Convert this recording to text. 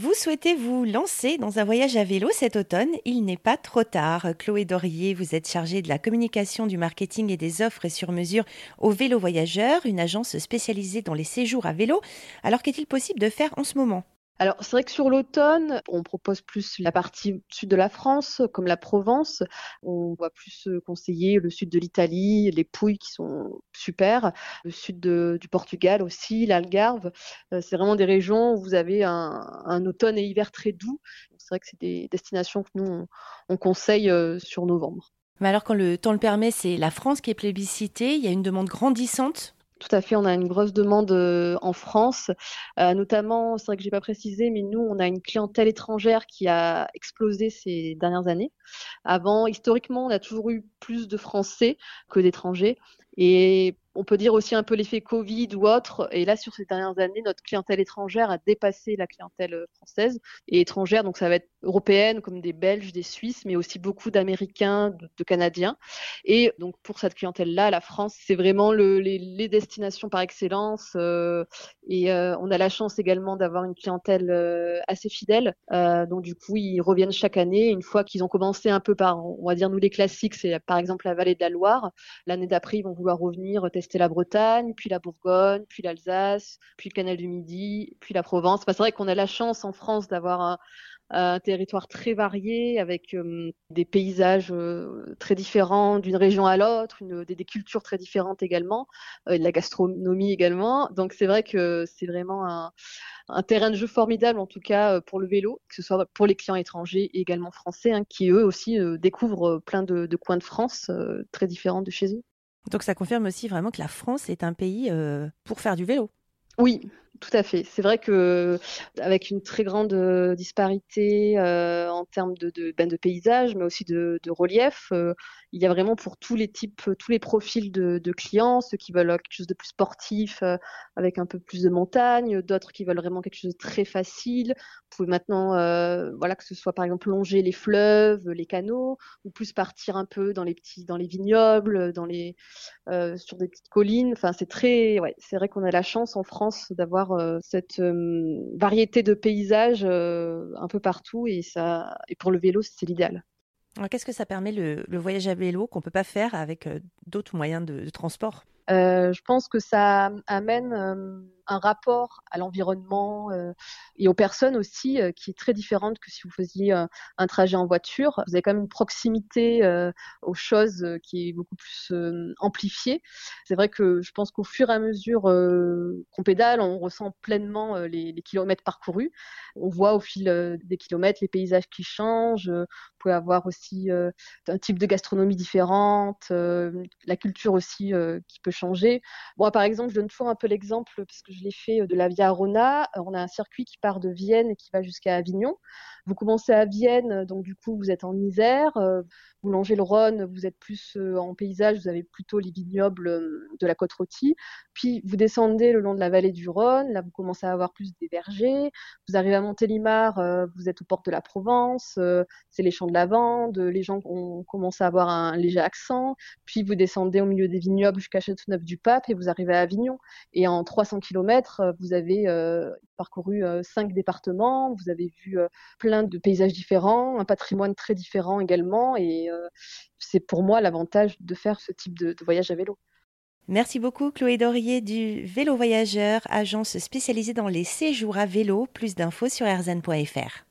Vous souhaitez vous lancer dans un voyage à vélo cet automne? Il n'est pas trop tard. Chloé Dorier, vous êtes chargée de la communication, du marketing et des offres sur mesure au Vélo Voyageur, une agence spécialisée dans les séjours à vélo. Alors qu'est-il possible de faire en ce moment? Alors, c'est vrai que sur l'automne, on propose plus la partie sud de la France, comme la Provence. On va plus conseiller le sud de l'Italie, les Pouilles qui sont super, le sud du Portugal aussi, l'Algarve. Euh, c'est vraiment des régions où vous avez un, automne et hiver très doux. C'est vrai que c'est des destinations que nous, on, conseille euh, sur novembre. Mais alors, quand le temps le permet, c'est la France qui est plébiscitée. Il y a une demande grandissante tout à fait, on a une grosse demande euh, en France, euh, notamment, c'est vrai que j'ai pas précisé, mais nous, on a une clientèle étrangère qui a explosé ces dernières années. Avant, historiquement, on a toujours eu plus de Français que d'étrangers, et on peut dire aussi un peu l'effet Covid ou autre. Et là, sur ces dernières années, notre clientèle étrangère a dépassé la clientèle euh, française et étrangère. Donc, ça va être européenne, comme des Belges, des Suisses, mais aussi beaucoup d'Américains, de, Canadiens. Et donc, pour cette clientèle-là, la France, c'est vraiment le, les, destinations par excellence. Euh, et euh, on a la chance également d'avoir une clientèle assez fidèle. donc, du coup, ils reviennent chaque année. Une fois qu'ils ont commencé un peu par, on va dire, nous, les classiques, c'est par exemple la vallée de la Loire. L'année d'après, ils vont vouloir revenir tester c'était la Bretagne, puis la Bourgogne, puis l'Alsace, puis le Canal du Midi, puis la Provence. c'est vrai qu'on a la chance en France d'avoir un, territoire très varié avec euh, des paysages euh, très différents d'une région à l'autre, des, cultures très différentes également, euh, de la gastronomie également. Donc c'est vrai que c'est vraiment un, terrain de jeu formidable en tout cas pour le vélo, que ce soit pour les clients étrangers et également français, hein, qui eux aussi découvrent plein de, coins de France très différents de chez eux. Donc ça confirme aussi vraiment que la France est un pays euh, pour faire du vélo. Oui, tout à fait. C'est vrai que avec une très grande euh, disparité euh, en termes de, de, ben de paysage, mais aussi de, de relief, euh, il y a vraiment pour tous les types, tous les profils de, de clients, ceux qui veulent quelque chose de plus sportif, avec un peu plus de montagne, d'autres qui veulent vraiment quelque chose de très facile. Vous pouvez maintenant, voilà, que ce soit par exemple longer les fleuves, les canaux, ou plus partir un peu dans les petits, dans les vignobles, dans les, sur des petites collines. Enfin, c'est très, ouais, c'est vrai qu'on a la chance en France d'avoir euh, cette euh, variété de paysages euh, un peu partout et pour le vélo c'est l'idéal. Qu'est-ce que ça permet le, voyage à vélo qu'on peut pas faire avec d'autres moyens de transport? Je pense que ça amène un rapport à l'environnement euh, et aux personnes aussi euh, qui est très différente que si vous faisiez euh, un trajet en voiture. Vous avez quand même une proximité aux choses qui est beaucoup plus amplifiée. C'est vrai que je pense qu'au fur et à mesure qu'on pédale, on ressent pleinement les, les, kilomètres parcourus. On voit au fil des kilomètres les paysages qui changent. Vous pouvez avoir aussi un type de gastronomie différente, la culture aussi qui peut changer. Moi, par exemple, je donne toujours un peu l'exemple parce que je l'ai fait de la Via Arona. On a un circuit qui part de Vienne et qui va jusqu'à Avignon. Vous commencez à Vienne, donc du coup vous êtes en Isère, euh, vous longez le Rhône, vous êtes plus euh, en paysage, vous avez plutôt les vignobles euh, de la côte rôtie. Puis vous descendez le long de la vallée du Rhône, là vous commencez à avoir plus des vergers. Vous arrivez à Montélimar, vous êtes aux portes de la Provence, c'est les champs de lavande, les gens ont commencé à avoir un léger accent. Puis vous descendez au milieu des vignobles jusqu'à Châteauneuf-du-Pape et vous arrivez à Avignon. Et en 300 km, vous avez parcouru cinq départements, vous avez vu plein de paysages différents, un patrimoine très différent également. Et euh, c'est pour moi l'avantage de faire ce type de, voyage à vélo. Merci beaucoup Chloé Dorier du Vélo Voyageur, agence spécialisée dans les séjours à vélo. Plus d'infos sur rzn.fr.